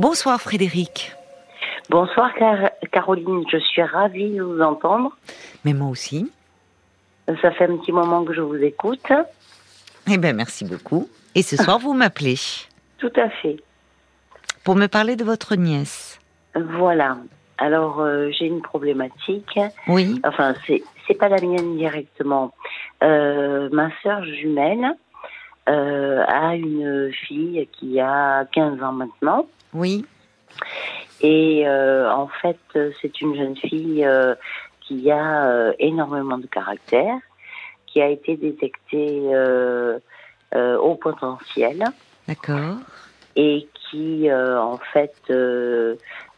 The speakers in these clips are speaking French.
Bonsoir Frédéric. Bonsoir Caroline, je suis ravie de vous entendre. Mais moi aussi. Ça fait un petit moment que je vous écoute. Eh bien, merci beaucoup. Et ce soir, vous m'appelez. Tout à fait. Pour me parler de votre nièce. Voilà. Alors, euh, j'ai une problématique. Oui. Enfin, c'est c'est pas la mienne directement. Euh, ma sœur jumelle euh, a une fille qui a 15 ans maintenant. Oui. Et en fait, c'est une jeune fille qui a énormément de caractère, qui a été détectée au potentiel. D'accord. Et qui, en fait,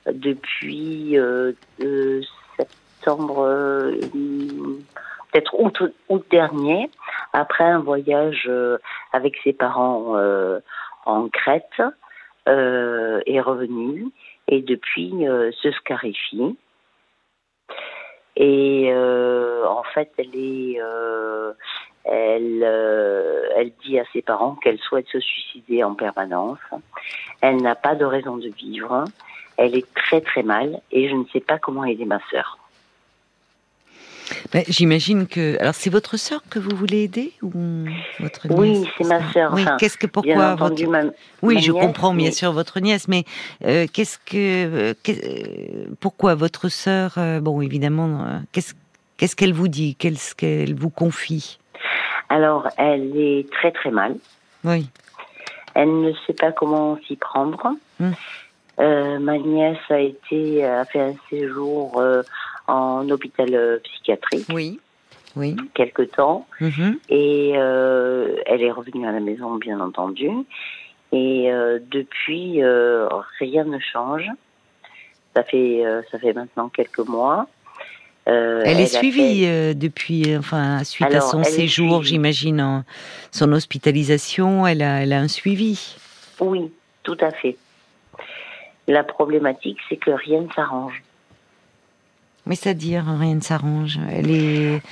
depuis euh, septembre, euh, peut-être août, dernier, après un voyage euh, avec ses parents en Crète, est revenu et depuis se scarifie. Et en fait, elle est, elle, elle dit à ses parents qu'elle souhaite se suicider en permanence. Elle n'a pas de raison de vivre. Elle est très très mal et je ne sais pas comment aider ma sœur. Ben, j'imagine que. Alors, c'est votre sœur que vous voulez aider ou votre nièce? Oui, c'est ma sœur. Oui, qu'est-ce que pourquoi votre. oui, je comprends bien sûr votre nièce, mais euh, qu'est-ce que. Euh, pourquoi votre sœur. Euh, bon, évidemment, qu'est-ce qu'est-ce qu'elle vous dit? Qu'est-ce qu'elle vous confie? Alors, elle est très très mal. Oui. Elle ne sait pas comment s'y prendre. Hum. Euh, ma nièce a été a fait un séjour euh, en hôpital euh, psychiatrique. Oui. Oui. Quelque temps. Mm-hmm. Et elle est revenue à la maison, bien entendu. Et depuis, rien ne change. Ça fait ça fait maintenant quelques mois. elle, est suivie depuis, enfin, suite à son séjour, j'imagine, son hospitalisation. Elle a, elle a un suivi. Oui, tout à fait. La problématique, c'est que rien ne s'arrange. Mais c'est-à-dire rien ne s'arrange. Elle est,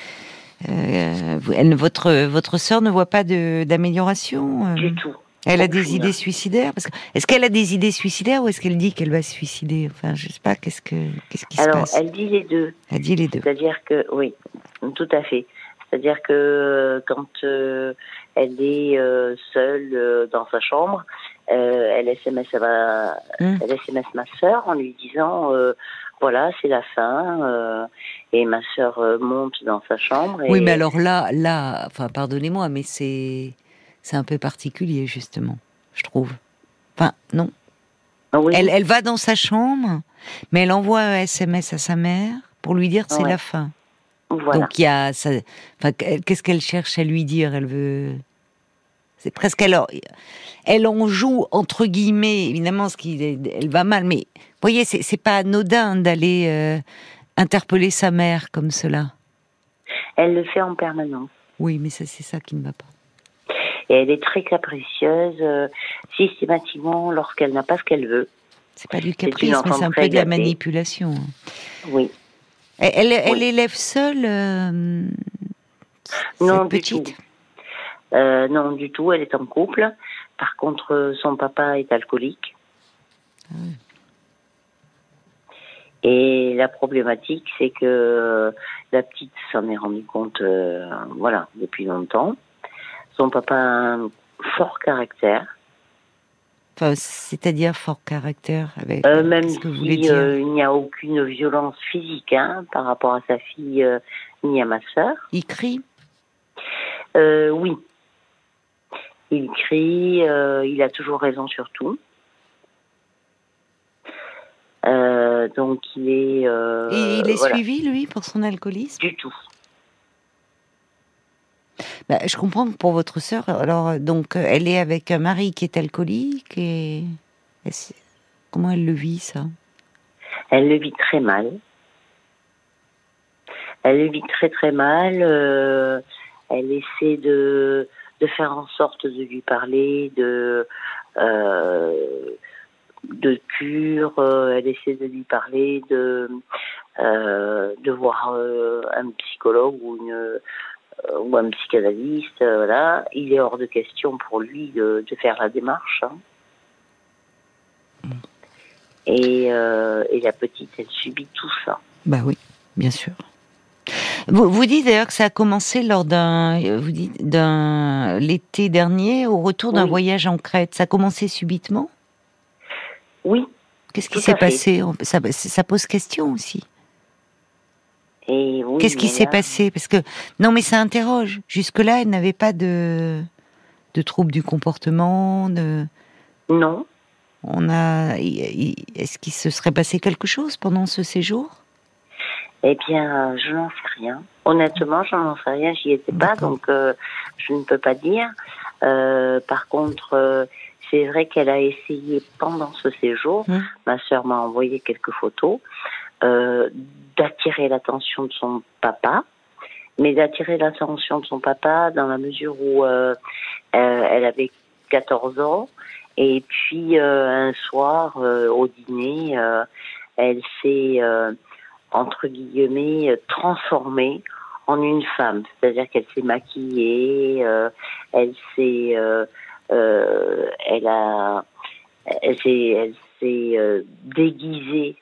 euh, elle, votre votre sœur ne voit pas d'amélioration. Euh du tout. Elle a des idées suicidaires parce que est-ce qu'elle a des idées suicidaires ou est-ce qu'elle dit qu'elle va se suicider? Enfin, je sais pas. Qu'est-ce que qu'est-ce qui se passe? Alors, elle dit les deux. Elle dit les deux. C'est-à-dire que oui, tout à fait. C'est-à-dire que quand euh, elle est seule dans sa chambre, elle SMS ma, hmm. elle SMS ma sœur en lui disant voilà c'est la fin euh, et ma sœur monte dans sa chambre. Oui mais alors là là enfin pardonnez-moi mais c'est c'est un peu particulier justement je trouve. Enfin non. Ah elle, elle va dans sa chambre mais elle envoie un SMS à sa mère pour lui dire c'est la fin. Donc il y a enfin, qu'est-ce qu'elle cherche à lui dire? Elle veut c'est presque alors, elle en joue entre guillemets, évidemment, ce qui, elle va mal, mais vous voyez, c'est pas anodin d'aller euh, interpeller sa mère comme cela. Elle le fait en permanence. Oui, mais c'est ça qui ne va pas. Et elle est très capricieuse, euh, systématiquement, lorsqu'elle n'a pas ce qu'elle veut. C'est pas du caprice, mais c'est un peu de la manipulation. Oui. Elle, elle, élève seule euh, Non, petite? Euh, non, du tout, elle est en couple. Par contre, son papa est alcoolique. Ah Et la problématique, c'est que la petite s'en est rendue compte, euh, voilà, depuis longtemps. Son papa a un fort caractère. Enfin, c'est-à-dire fort caractère avec euh, Même ce que vous si il n'y a aucune violence physique hein, par rapport à sa fille ni à ma sœur. Il crie? Oui, il crie, euh, il a toujours raison sur tout. Euh, donc il est. Euh, Et il est suivi lui pour son alcoolisme? Du tout. Bah, je comprends que pour votre sœur, alors donc elle est avec un mari qui est alcoolique et, comment elle le vit ça? Elle le vit très mal. Elle le vit très très mal. elle essaie de de faire en sorte de lui parler de euh, de cure, euh, elle essaie de lui parler de euh, de voir un psychologue ou une ou un psychanalyste, voilà. Il est hors de question pour lui de, de faire la démarche. Hein. Et, et la petite, elle subit tout ça. Bah oui, bien sûr. Vous, vous dites d'ailleurs que ça a commencé lors d'un, vous dites d'un l'été dernier, au retour d'un voyage en Crète. Ça a commencé subitement? Oui. Qu'est-ce qui s'est passé? Ça, ça, pose question aussi. Qu'est-ce qui s'est passé? Parce que non, mais ça interroge. Jusque-là, elle n'avait pas de de troubles du comportement. De... Non. On a. Est-ce qu'il se serait passé quelque chose pendant ce séjour? Eh bien, je n'en sais rien. Honnêtement, je n'en sais rien. J'y étais pas, donc euh, je ne peux pas dire. Euh, par contre, euh, c'est vrai qu'elle a essayé pendant ce séjour. Hum. Ma sœur m'a envoyé quelques photos d'attirer l'attention de son papa, mais d'attirer l'attention de son papa dans la mesure où elle avait 14 ans. Et puis un soir, au dîner, elle s'est entre guillemets, euh, transformée en une femme. C'est-à-dire qu'elle s'est maquillée, euh, elle s'est, euh, elle a, elle s'est, elle s'est déguisée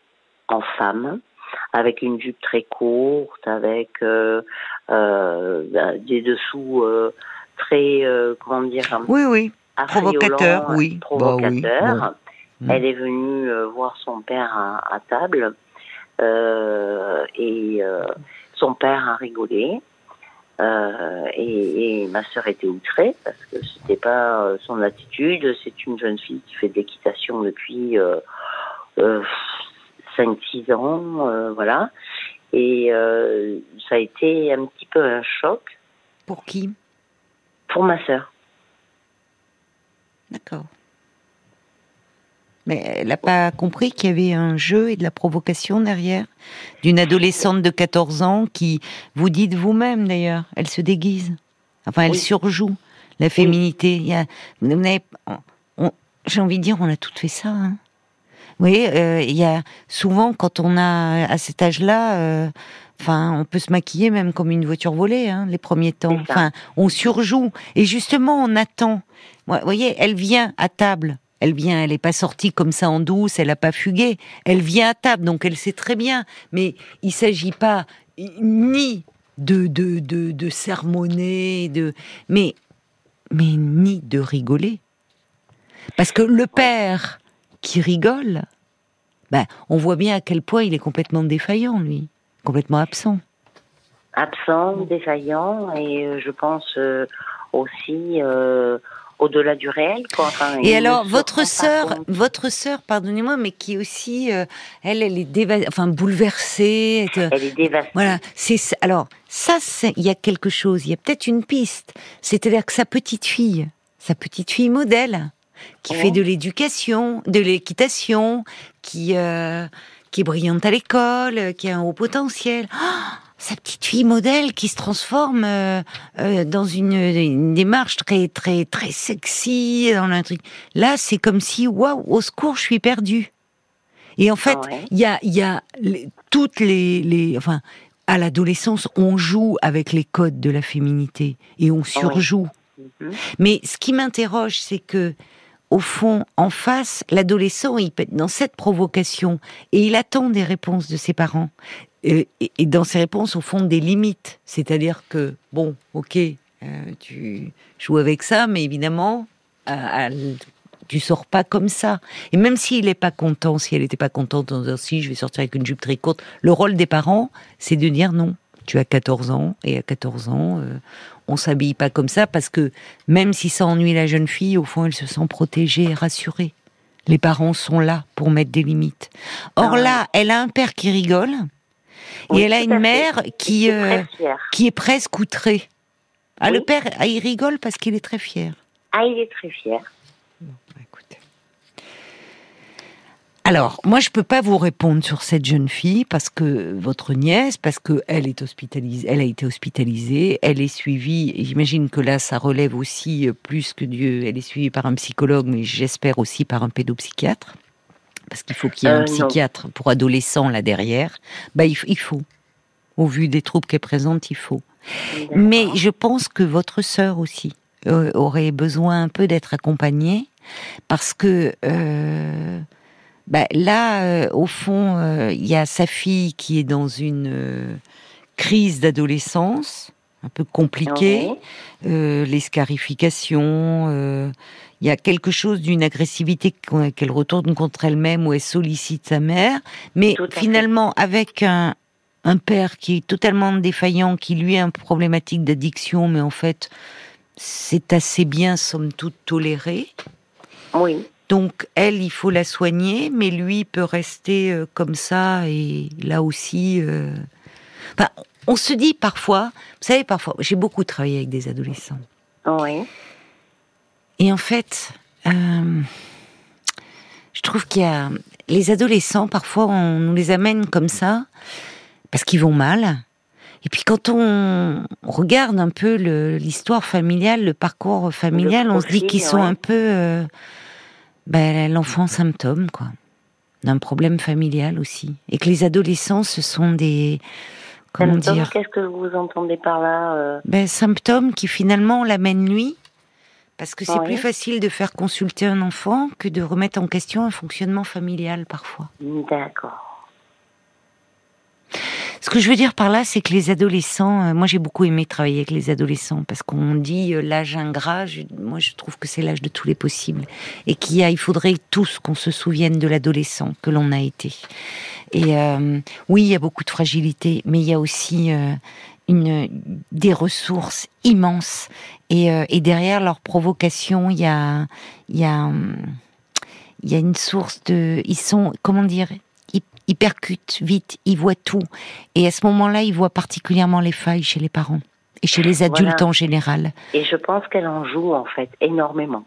en femme avec une jupe très courte, avec euh, des dessous très, comment dire, oui, oui, provocateur, oui, bah provocateur. Elle est venue voir son père à table. euh, et euh, son père a rigolé. Euh, et, et, ma sœur était outrée parce que c'était pas son attitude. C'est une jeune fille qui fait de l'équitation depuis euh, 5-6 ans, voilà. Et ça a été un petit peu un choc. Pour qui? Pour ma sœur. D'accord. Mais elle n'a pas compris qu'il y avait un jeu et de la provocation derrière D'une adolescente de 14 ans qui, vous dites vous-même d'ailleurs, elle se déguise. Enfin, elle surjoue la féminité. Il y a, j'ai envie de dire, on a toutes fait ça. Hein. Vous voyez, euh, il y a souvent quand on a à cet âge-là, euh, enfin, on peut se maquiller même comme une voiture volée, hein, les premiers temps. Enfin, on surjoue et justement, on attend. Vous voyez, elle vient à table elle vient, elle n'est pas sortie comme ça en douce, elle n'a pas fugué. Elle vient à table, donc elle sait très bien. Mais il s'agit pas ni de de, de, de sermonner, de mais mais ni de rigoler. Parce que le père qui rigole, ben, on voit bien à quel point il est complètement défaillant, lui, complètement absent. Absent, défaillant, et euh, je pense euh, aussi euh, au-delà du réel. Quoi. et alors, votre sœur, votre sœur, pardonnez-moi, mais qui aussi, euh, elle, elle est enfin bouleversée. Elle est dévastée. Voilà. C'est alors ça, il y a quelque chose. Il y a peut-être une piste. C'est-à-dire que sa petite fille, sa petite fille modèle, qui fait de l'éducation, de l'équitation, qui euh, qui est brillante à l'école, qui a un haut potentiel. Oh sa petite fille modèle qui se transforme euh, euh, dans une, démarche très très très sexy dans truc. Là, c'est comme si waouh, au secours, je suis perdue. Et en fait, il y a il y a toutes les les enfin à l'adolescence, on joue avec les codes de la féminité et on surjoue. Mhm. Mais ce qui m'interroge, c'est que au fond, en face, l'adolescent, il peut être dans cette provocation et il attend des réponses de ses parents et, dans ces réponses, au fond, des limites. C'est-à-dire que, bon, ok, euh, tu joues avec ça, mais évidemment, euh, tu sors pas comme ça. Et même s'il n'est pas content, si elle n'était pas contente en disant si je vais sortir avec une jupe très courte, le rôle des parents, c'est de dire non. Tu as 14 ans, et à 14 ans, euh, on s'habille pas comme ça parce que même si ça ennuie la jeune fille, au fond, elle se sent protégée et rassurée. Les parents sont là pour mettre des limites. Or ah là, elle a un père qui rigole, et elle a une mère qui, euh, qui est presque outrée. Ah, le père, ah, il rigole parce qu'il est très fier. Ah, il est très fier. Bon, bah, écoutez. Alors, moi, je peux pas vous répondre sur cette jeune fille parce que votre nièce, parce que elle est hospitalisée, elle a été hospitalisée, elle est suivie. J'imagine que là, ça relève aussi euh, plus que Dieu. Elle est suivie par un psychologue, mais j'espère aussi par un pédopsychiatre parce qu'il faut qu'il y ait un euh, psychiatre pour adolescents là derrière, bah il, faut. Au vu des troubles qu'elle présente, il faut. Mais je pense que votre sœur aussi euh, aurait besoin un peu d'être accompagnée parce que euh, bah, là, au fond, il y a sa fille qui est dans une crise d'adolescence, un peu compliquée, les scarifications il y a quelque chose d'une agressivité qu'elle retourne contre elle-même ou elle sollicite sa mère, mais finalement avec un, un père qui est totalement défaillant, qui lui a une problématique d'addiction, mais en fait c'est assez bien, somme toute, toléré. Oui. Donc elle, il faut la soigner, mais lui peut rester euh, comme ça et là aussi. Euh... Enfin, on se dit parfois, vous savez, parfois, j'ai beaucoup travaillé avec des adolescents. Oui. Et en fait, euh, je trouve qu'il y a les adolescents, parfois, on nous les amène comme ça parce qu'ils vont mal. Et puis quand on regarde un peu l'histoire familiale, le parcours familial, on se dit qu'ils sont un peu euh, ben, l'enfant symptôme, quoi, d'un problème familial aussi. Et que les adolescents, ce sont des comment dire Qu'est-ce que vous entendez par là euh? Ben, Symptômes qui finalement l'amènent lui parce que c'est plus facile de faire consulter un enfant que de remettre en question un fonctionnement familial parfois. D'accord. Ce que je veux dire par là, c'est que les adolescents, euh, moi j'ai beaucoup aimé travailler avec les adolescents parce qu'on dit euh, l'âge ingrat, moi je trouve que c'est l'âge de tous les possibles et qu'il il faudrait tous qu'on se souvienne de l'adolescent que l'on a été. Et euh, oui, il y a beaucoup de fragilité, mais il y a aussi une, des ressources immenses. Et, euh, et derrière leur provocation, il y a, y a, il y a une source de, ils sont, comment dire, ils, percutent vite, ils voient tout. Et à ce moment-là, ils voient particulièrement les failles chez les parents et chez les adultes en général. Et je pense qu'elle en joue en fait énormément.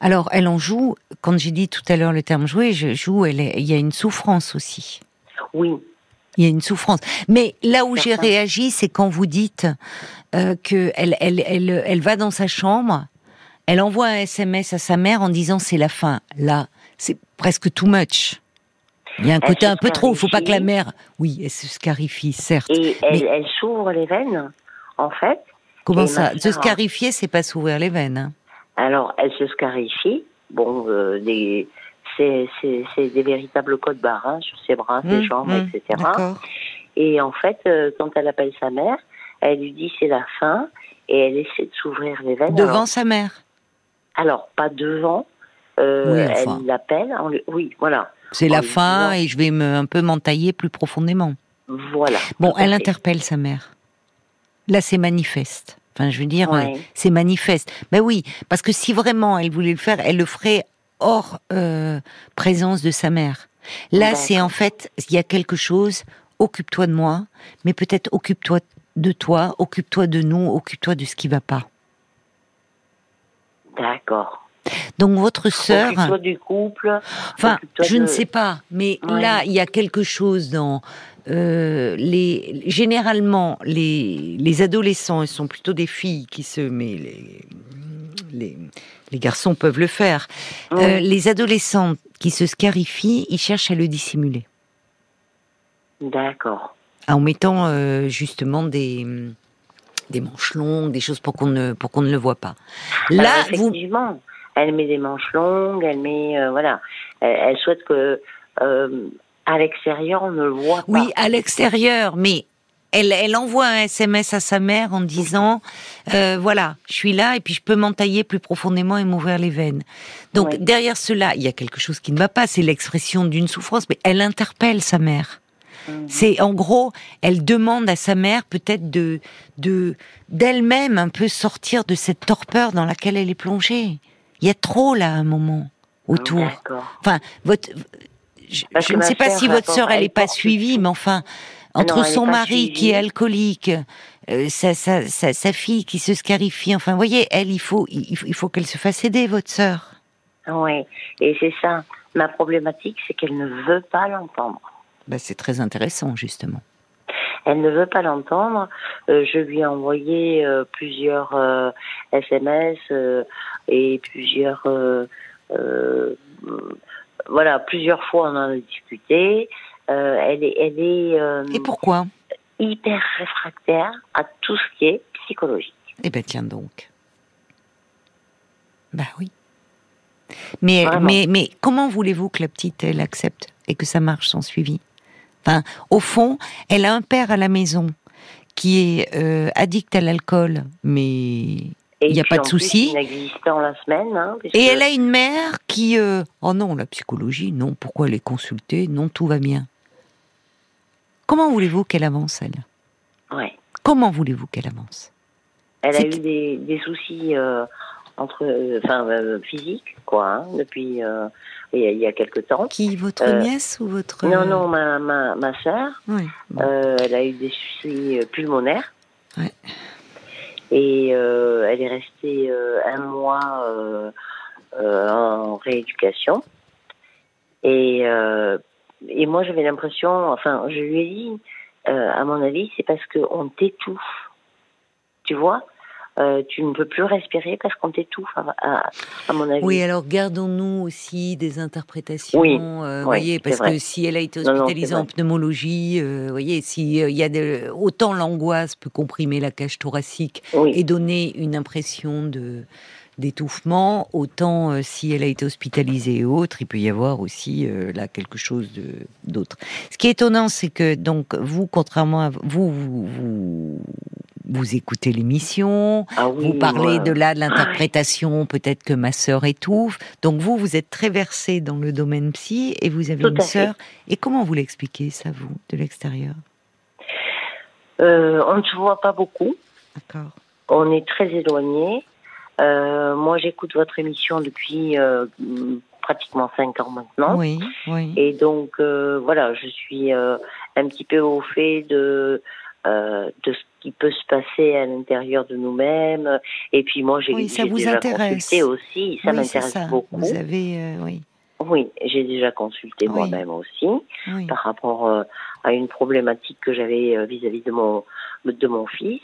Alors, elle en joue. Quand j'ai dit tout à l'heure le terme jouer, je joue. Elle il y a une souffrance aussi. Oui, il y a une souffrance. Mais là où j'ai réagi, c'est quand vous dites euh, que elle, elle, elle, elle va dans sa chambre, elle envoie un SMS à sa mère en disant c'est la fin. Là, c'est presque too much. Il y a un côté un peu trop. Il faut pas que la mère, oui, elle se scarifie, certes. Et elle, elle s'ouvre les veines, en fait. Comment ça Se scarifier, c'est pas s'ouvrir les veines. Hein? Alors, elle se scarifie. Bon, euh, des c'est des véritables codes barres hein, sur ses bras, ses mmh, jambes, mmh, etc. Et en fait, euh, quand elle appelle sa mère, elle lui dit c'est la fin et elle essaie de s'ouvrir les veines. Devant sa mère Alors, pas devant. Euh, elle l'appelle. Oui, voilà. C'est la fin et je vais me, un peu m'entailler plus profondément. Voilà. Bon, elle interpelle sa mère. Là, c'est manifeste. Enfin, je veux dire, c'est manifeste. Ben oui, parce que si vraiment elle voulait le faire, elle le ferait hors euh, présence de sa mère. Là, c'est en fait, il y a quelque chose, occupe-toi de moi, mais peut-être occupe-toi de toi, occupe-toi de nous, occupe-toi de ce qui va pas. D'accord. Donc votre sœur. Occupe-toi du couple. Enfin, je ne sais pas, mais là, il y a quelque chose dans euh, les. Généralement, les les adolescents, ils sont plutôt des filles qui se, mais les les les garçons peuvent le faire. Euh, les adolescents qui se scarifient, ils cherchent à le dissimuler. D'accord. En mettant euh, justement des des manches longues, des choses pour qu'on ne pour qu'on ne le voit pas. Là, effectivement, elle met des manches longues, elle met euh, voilà, elle, souhaite que à l'extérieur on ne le voit pas. Oui, à l'extérieur, mais elle, envoie un SMS à sa mère en disant euh, voilà, je suis là et puis je peux m'entailler plus profondément et m'ouvrir les veines. Donc derrière cela, il y a quelque chose qui ne va pas. C'est l'expression d'une souffrance, mais elle interpelle sa mère. Mhm. C'est en gros, elle demande à sa mère peut-être de de d'elle-même un peu sortir de cette torpeur dans laquelle elle est plongée. Il y a trop là un moment autour. Enfin, votre je, ne sais pas si votre sœur elle est pas suivie, mais enfin, entre son mari qui est alcoolique, euh, sa, sa, sa, fille qui se scarifie, enfin, vous voyez, elle, il faut, il faut qu'elle se fasse aider, votre sœur. Oui, et c'est ça. Ma problématique, c'est qu'elle ne veut pas l'entendre. Bah, c'est très intéressant, justement. Elle ne veut pas l'entendre. Euh, je lui ai envoyé euh, plusieurs SMS et plusieurs voilà, plusieurs fois on en a discuté. Euh, elle est, elle est. Euh, Et pourquoi Hyper réfractaire à tout ce qui est psychologique. Eh ben tiens donc. Bah oui. Mais, mais, mais comment voulez-vous que la petite, elle accepte et que ça marche sans suivi? Enfin, au fond, elle a un père à la maison qui est euh, addict à l'alcool, mais il n'y a pas de souci. la semaine. Hein, et elle a une mère qui, euh, oh non, la psychologie, non. Pourquoi les consulter? Non, tout va bien. Comment voulez-vous qu'elle avance, elle? Ouais. Comment voulez-vous qu'elle avance? Elle a eu des, soucis euh, entre, enfin, physiques, quoi, hein, depuis il y a quelque temps. Qui, votre nièce ou votre Non, non, ma ma, ma sœur. Oui. elle a eu des soucis pulmonaires. Ouais. Et euh, elle est restée euh, un mois euh, en rééducation. Et, et moi, j'avais l'impression, enfin, je lui ai dit, à mon avis, c'est parce qu'on t'étouffe. Tu vois euh, tu ne peux plus respirer parce qu'on t'étouffe, à, à, mon avis. Oui, alors gardons-nous aussi des interprétations, oui, euh, voyez, parce que si elle a été hospitalisée en pneumologie, euh, voyez, si il y a de, autant l'angoisse peut comprimer la cage thoracique et donner une impression de d'étouffement, autant si elle a été hospitalisée et autres, il peut y avoir aussi là quelque chose d'autre. Ce qui est étonnant, c'est que donc vous, contrairement à vous, vous vous écoutez l'émission, ah vous parlez de là de l'interprétation, peut-être que ma sœur étouffe. Donc vous, vous êtes très versé dans le domaine psy et vous avez une sœur. Et comment vous l'expliquez ça, vous, de l'extérieur? Euh, On ne se voit pas beaucoup. D'accord. On est très éloignés. Euh, moi, j'écoute votre émission depuis euh, pratiquement cinq ans maintenant. Oui, oui. Et donc, voilà, je suis un petit peu au fait de euh, de ce qui peut se passer à l'intérieur de nous-mêmes. Et puis moi, j'ai oui, déjà consulté aussi. Ça m'intéresse beaucoup. Vous avez, euh, oui. Oui, j'ai déjà consulté moi-même aussi par rapport euh, à une problématique que j'avais vis-à-vis de mon de mon fils.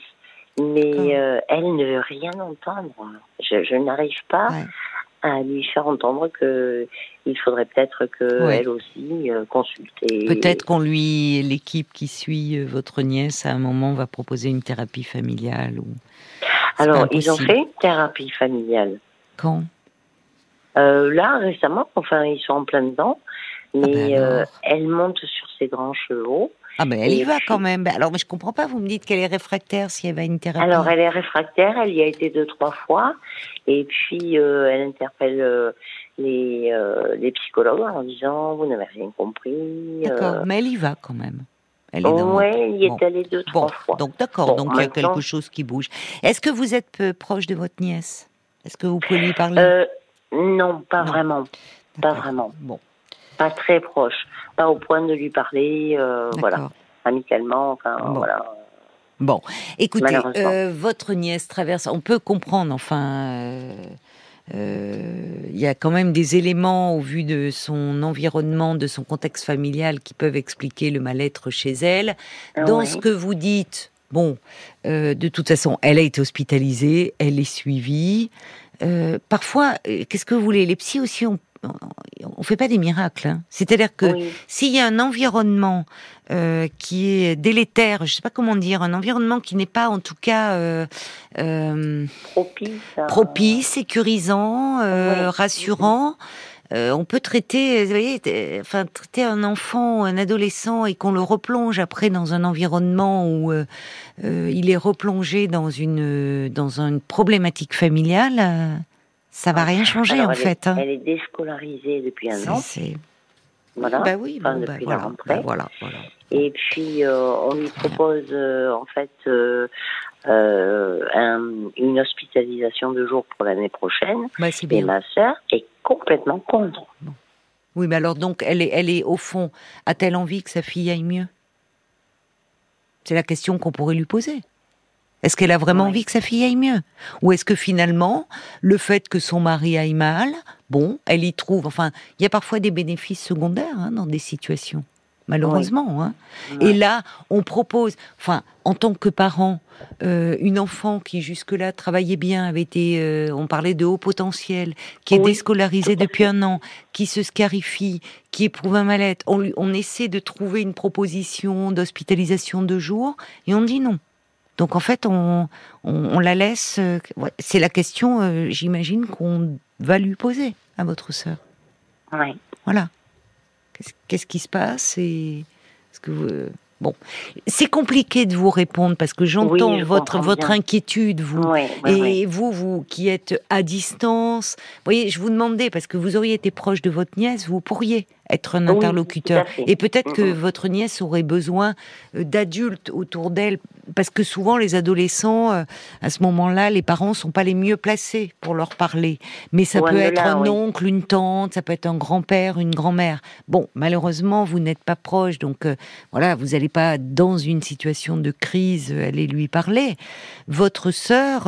Mais elle ne veut rien entendre. Je, je n'arrive pas à lui faire entendre que il faudrait peut-être que elle aussi euh, consulte. Peut-être qu'on lui, l'équipe qui suit euh, votre nièce, à un moment va proposer une thérapie familiale ou. Alors ils ont fait une thérapie familiale. Quand? Euh, Là récemment, enfin ils sont en plein dedans, ah mais ben elle monte sur ses grands chevaux. Ah ben elle y va quand même. Ben, alors mais je comprends pas. Vous me dites qu'elle est réfractaire si elle va à une thérapie. Alors elle est réfractaire. Elle y a été deux trois fois et puis euh, elle interpelle euh, les euh, les psychologues en disant vous n'avez rien compris. D'accord. Mais elle y va quand même. Elle est dans... Ouais, elle y est allée deux trois fois. Donc d'accord. donc il y a quelque chose qui bouge. Est-ce que vous êtes proche de votre nièce? Est-ce que vous pouvez lui parler? Non, pas vraiment. Pas vraiment. Bon pas très proche, pas au point de lui parler, euh, voilà, amicalement, enfin bon. voilà. Bon, écoutez, euh, votre nièce traverse, on peut comprendre, enfin. Euh, il y a quand même des éléments au vu de son environnement, de son contexte familial qui peuvent expliquer le mal-être chez elle. Dans ce que vous dites, bon, de toute façon, elle a été hospitalisée, elle est suivie. parfois, qu'est-ce que vous voulez Les psys aussi ont on fait pas des miracles. Hein. C'est-à-dire que s'il y a un environnement euh, qui est délétère, je sais pas comment dire, un environnement qui n'est pas en tout cas euh, euh, propice, sécurisant, rassurant. on peut traiter, vous voyez, enfin traiter un enfant, un adolescent, et qu'on le replonge après dans un environnement où il est replongé dans une dans une problématique familiale ça va rien changer en fait. Hein. Elle est déscolarisée depuis un an. Voilà. Bah oui, bah depuis la rentrée. Bah voilà, Et puis euh, on lui propose euh, en fait euh, un, une hospitalisation de jour pour l'année prochaine. et ma sœur est complètement contre. Oui, mais alors donc elle est, elle est au fond, a-t-elle envie que sa fille aille mieux? C'est la question qu'on pourrait lui poser. Est-ce qu'elle a vraiment envie que sa fille aille mieux? Ou est-ce que finalement, le fait que son mari aille mal, bon, elle y trouve, enfin, il y a parfois des bénéfices secondaires hein, dans des situations, malheureusement. Hein. Et là, on propose, enfin, en tant que parent, euh, une enfant qui jusque-là travaillait bien, avait été, euh, on parlait de haut potentiel, qui est déscolarisée depuis un an, qui se scarifie, qui éprouve un mal-être, on, on essaie de trouver une proposition d'hospitalisation de jour, et on dit non. Donc en fait, on, la laisse. Euh, c'est la question, euh, j'imagine, qu'on va lui poser à votre sœur. Oui. Voilà. Qu'est-ce qui se passe et ce que vous Bon, c'est compliqué de vous répondre parce que j'entends votre votre inquiétude, vous et vous, vous qui êtes à distance. Vous voyez, je vous demandais parce que vous auriez été proche de votre nièce, vous pourriez être un interlocuteur. Et peut-être que votre nièce aurait besoin euh, d'adultes autour d'elle, parce que souvent les adolescents, euh, à ce moment-là, les parents sont pas les mieux placés pour leur parler. Mais ça peut être un oncle, une tante, ça peut être un grand-père, une grand-mère. Bon, malheureusement, vous n'êtes pas proche, donc euh, voilà, vous n'allez pas dans une situation de crise aller lui parler. Votre sœur,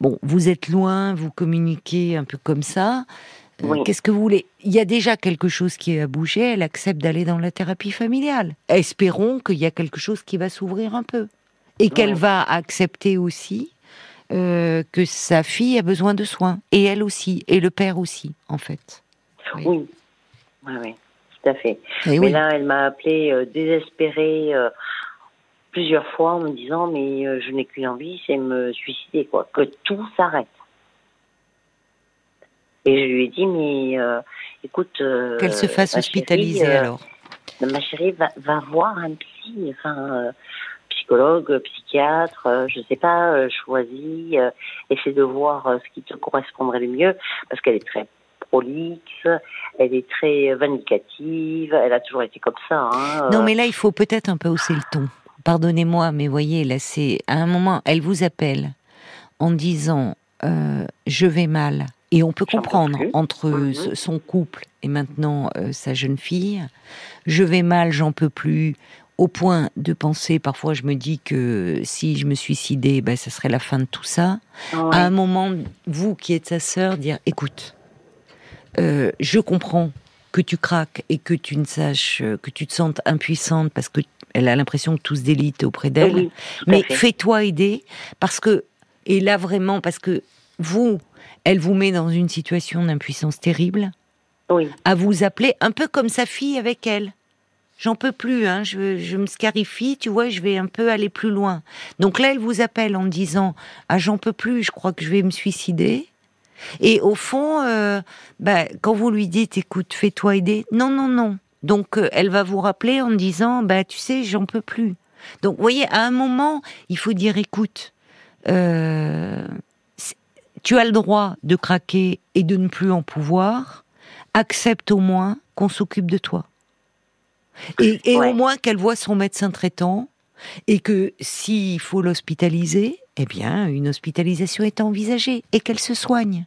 bon, vous êtes loin, vous communiquez un peu comme ça. Euh, qu'est-ce que vous voulez? Il y a déjà quelque chose qui a bougé, elle accepte d'aller dans la thérapie familiale. Espérons qu'il y a quelque chose qui va s'ouvrir un peu. Et qu'elle va accepter aussi euh, que sa fille a besoin de soins. Et elle aussi, et le père aussi, en fait. Oui, oui, oui, tout à fait. mais là, elle m'a appelé euh, désespérée plusieurs fois en me disant Mais je n'ai qu'une envie, c'est me suicider, quoi. Que tout s'arrête. Et je lui ai dit, mais euh, écoute. Euh, Qu'elle se fasse hospitaliser euh, alors. Ma chérie, va, va voir un psy, enfin, psychologue, psychiatre, je sais pas, choisis, essaie de voir ce qui te correspondrait le mieux, parce qu'elle est très prolixe, elle est très vindicative, elle a toujours été comme ça. Hein, non, mais là, il faut peut-être un peu hausser le ton. Pardonnez-moi, mais voyez, là, c'est à un moment, elle vous appelle en disant je vais mal et on peut comprendre entre mhm. son couple et maintenant euh, sa jeune fille, je vais mal, j'en peux plus, au point de penser, parfois je me dis que si je me suicidais, ben, ça serait la fin de tout ça. À un moment, vous qui êtes sa sœur, dire, écoute, euh, je comprends que tu craques et que tu ne saches, euh, que tu te sentes impuissante parce que elle a l'impression que tout se délite auprès d'elle. mais fais-toi aider parce que, et là vraiment, parce que vous, elle vous met dans une situation d'impuissance terrible. Oui. À vous appeler un peu comme sa fille avec elle. J'en peux plus, hein, je, me scarifie, tu vois, je vais un peu aller plus loin. Donc là, elle vous appelle en disant Ah, j'en peux plus, je crois que je vais me suicider. Et au fond, euh, bah, quand vous lui dites Écoute, fais-toi aider, non, non, non. Donc euh, elle va vous rappeler en disant Bah, tu sais, j'en peux plus. Donc, vous voyez, à un moment, il faut dire Écoute, euh, tu as le droit de craquer et de ne plus en pouvoir, accepte au moins qu'on s'occupe de toi. Et, au moins qu'elle voit son médecin traitant et que s'il faut l'hospitaliser, eh bien, une hospitalisation est envisagée et qu'elle se soigne.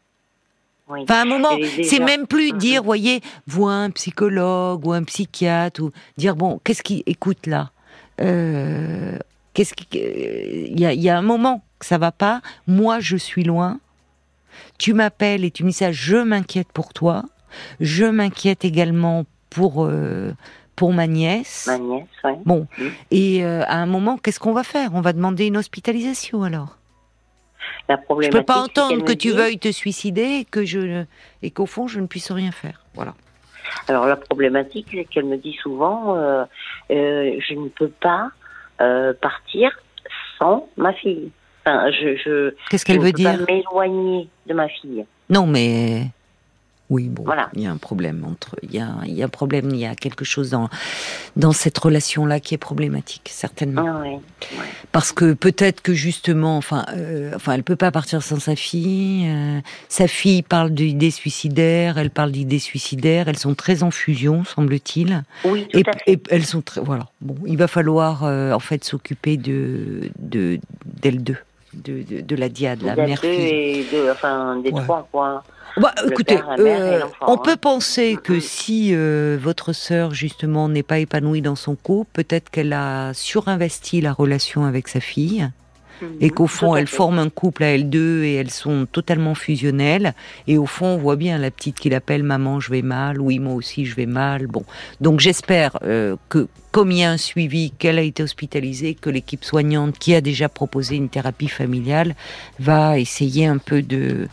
Enfin, à un moment, c'est même plus mhm. dire, voyez, vois un psychologue ou un psychiatre ou dire bon, qu'est-ce qui, écoute là, euh, qu'est-ce qui, il y, y, a un moment que ça va pas. Moi, je suis loin tu m'appelles et tu me dis ça, je m'inquiète pour toi, je m'inquiète également pour euh, pour ma nièce. Ma nièce, oui. Bon, et euh, à un moment, qu'est-ce qu'on va faire? On va demander une hospitalisation alors? La je peux pas entendre que tu veuilles te suicider et que je et qu'au fond je ne puisse rien faire. Voilà. Alors la problématique, c'est qu'elle me dit souvent, euh, je ne peux pas partir sans ma fille je, Qu'est-ce qu'elle veut dire M'éloigner de ma fille. Non, mais oui, bon, il y a un problème entre, il y a, il y a un problème, il y a quelque chose dans dans cette relation-là qui est problématique, certainement. Ah Parce que peut-être que justement, enfin, euh, enfin, elle peut pas partir sans sa fille. Euh, sa fille parle d'idées suicidaires, elle parle d'idées suicidaires. Elles sont très en fusion, semble-t-il. Oui, tout et, à fait. et, elles sont très, voilà. Bon, il va falloir euh, en fait s'occuper de de d'elles deux de, de, la diade, la mère fille. Et enfin, des trois, quoi. Bah, écoutez, euh, on peut hein. penser que mm-hmm. si euh, votre sœur justement n'est pas épanouie dans son couple, peut-être qu'elle a surinvesti la relation avec sa fille et qu'au fond elles forment un couple à elles deux et elles sont totalement fusionnelles. Et au fond on voit bien la petite qui l'appelle maman je vais mal oui moi aussi je vais mal bon. Donc j'espère euh, que comme il y a un suivi qu'elle a été hospitalisée que l'équipe soignante qui a déjà proposé une thérapie familiale va essayer un peu de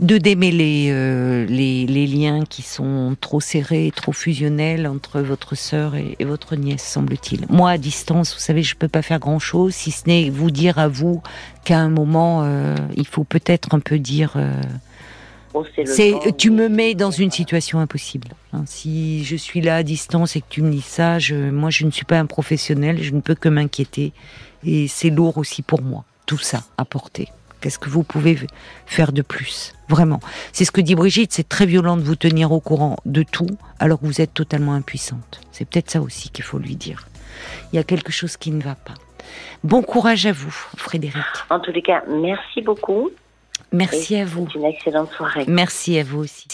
de démêler euh, les, liens qui sont trop serrés, trop fusionnels entre votre sœur et, votre nièce, semble-t-il. Moi, à distance, vous savez, je peux pas faire grand-chose, si ce n'est vous dire à vous qu'à un moment, euh, il faut peut-être un peu dire, euh, c'est, tu me mets dans une situation impossible. Hein. si je suis là à distance et que tu me dis ça, je, moi je ne suis pas un professionnel, je ne peux que m'inquiéter. Et c'est lourd aussi pour moi, tout ça à porter. Qu'est-ce que vous pouvez faire de plus? Vraiment. C'est ce que dit Brigitte, c'est très violent de vous tenir au courant de tout alors que vous êtes totalement impuissante. C'est peut-être ça aussi qu'il faut lui dire. Il y a quelque chose qui ne va pas. Bon courage à vous, Frédéric. En tous les cas, merci beaucoup. Merci à vous. Une excellente soirée. Merci à vous aussi.